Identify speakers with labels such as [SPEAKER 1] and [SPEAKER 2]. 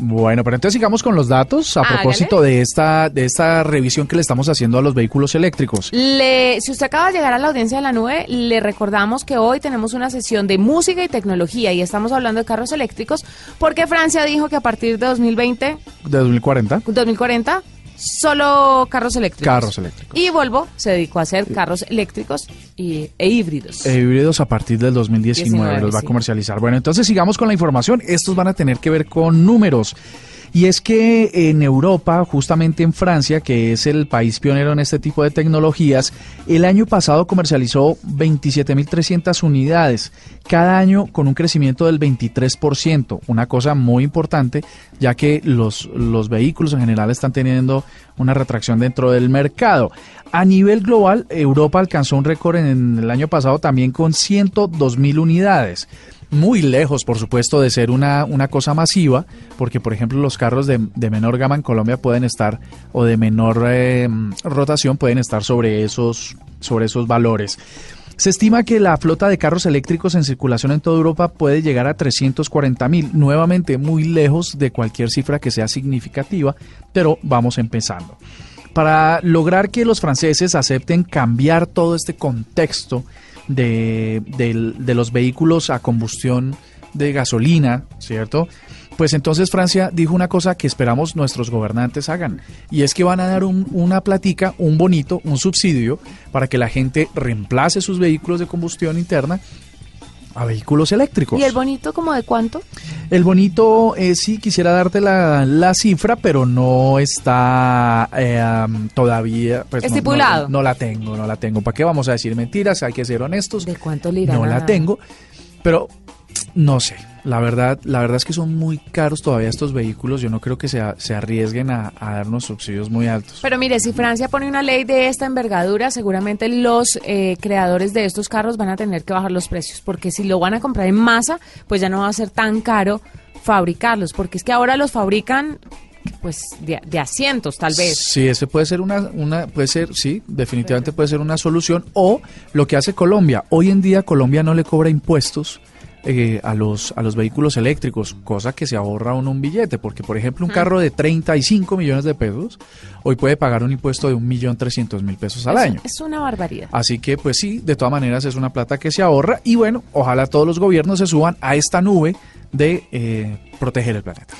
[SPEAKER 1] Bueno, pero entonces sigamos con los datos a
[SPEAKER 2] Hágale.
[SPEAKER 1] propósito de esta, de esta revisión que le estamos haciendo a los vehículos eléctricos.
[SPEAKER 2] Le, si usted acaba de llegar a la audiencia de la nube, le recordamos que hoy tenemos una sesión de música y tecnología y estamos hablando de carros eléctricos porque Francia dijo que a partir de 2020,
[SPEAKER 1] De 2040,
[SPEAKER 2] 2040, solo carros eléctricos.
[SPEAKER 1] carros eléctricos.
[SPEAKER 2] Y Volvo se dedicó a hacer carros eléctricos y, e híbridos.
[SPEAKER 1] Eh, híbridos a partir del 2019
[SPEAKER 2] 19,
[SPEAKER 1] los va a comercializar. Bueno, entonces sigamos con la información. Estos van a tener que ver con números. Y es que en Europa, justamente en Francia, que es el país pionero en este tipo de tecnologías, el año pasado comercializó 27.300 unidades, cada año con un crecimiento del 23%, una cosa muy importante, ya que los, los vehículos en general están teniendo una retracción dentro del mercado. A nivel global, Europa alcanzó un récord en el año pasado también con 102.000 unidades muy lejos, por supuesto, de ser una, una cosa masiva, porque, por ejemplo, los carros de, de menor gama en Colombia pueden estar, o de menor eh, rotación, pueden estar sobre esos, sobre esos valores. Se estima que la flota de carros eléctricos en circulación en toda Europa puede llegar a 340 mil, nuevamente muy lejos de cualquier cifra que sea significativa, pero vamos empezando. Para lograr que los franceses acepten cambiar todo este contexto de, del- de los vehículos a combustión de gasolina, ¿cierto? Pues entonces Francia dijo una cosa que esperamos nuestros gobernantes hagan, y es que van a dar un- una platica, un bonito, un subsidio para que la gente reemplace sus vehículos de combustión interna a vehículos eléctricos.
[SPEAKER 2] ¿Y el bonito como de cuánto?
[SPEAKER 1] El bonito, eh, sí, quisiera darte la, la cifra, pero no está eh, todavía. Pues,
[SPEAKER 2] Estipulado.
[SPEAKER 1] No, no la tengo, no la tengo. ¿Para qué vamos a decir mentiras? Hay que ser honestos.
[SPEAKER 2] ¿De cuánto le
[SPEAKER 1] No la tengo, pero no sé. La verdad, la verdad es que son muy caros todavía estos vehículos. Yo no creo que se, a- se arriesguen a, a darnos subsidios muy altos.
[SPEAKER 2] Pero mire, si Francia pone una ley de esta envergadura, seguramente los eh, creadores de estos carros van a tener que bajar los precios, porque si lo van a comprar en masa, pues ya no va a ser tan caro fabricarlos, porque es que ahora los fabrican pues de, de asientos tal vez.
[SPEAKER 1] Sí, ese puede ser una, una, puede ser, sí, definitivamente puede ser una solución. O lo que hace Colombia. Hoy en día Colombia no le cobra impuestos eh, a los a los vehículos eléctricos, cosa que se ahorra uno un billete, porque por ejemplo un carro de 35 millones de pesos hoy puede pagar un impuesto de 1.300.000 pesos al
[SPEAKER 2] Es-
[SPEAKER 1] año.
[SPEAKER 2] Es una barbaridad.
[SPEAKER 1] Así que, pues sí, de todas maneras es una plata que se ahorra y bueno, ojalá todos los gobiernos se suban a esta nube de eh, proteger el planeta.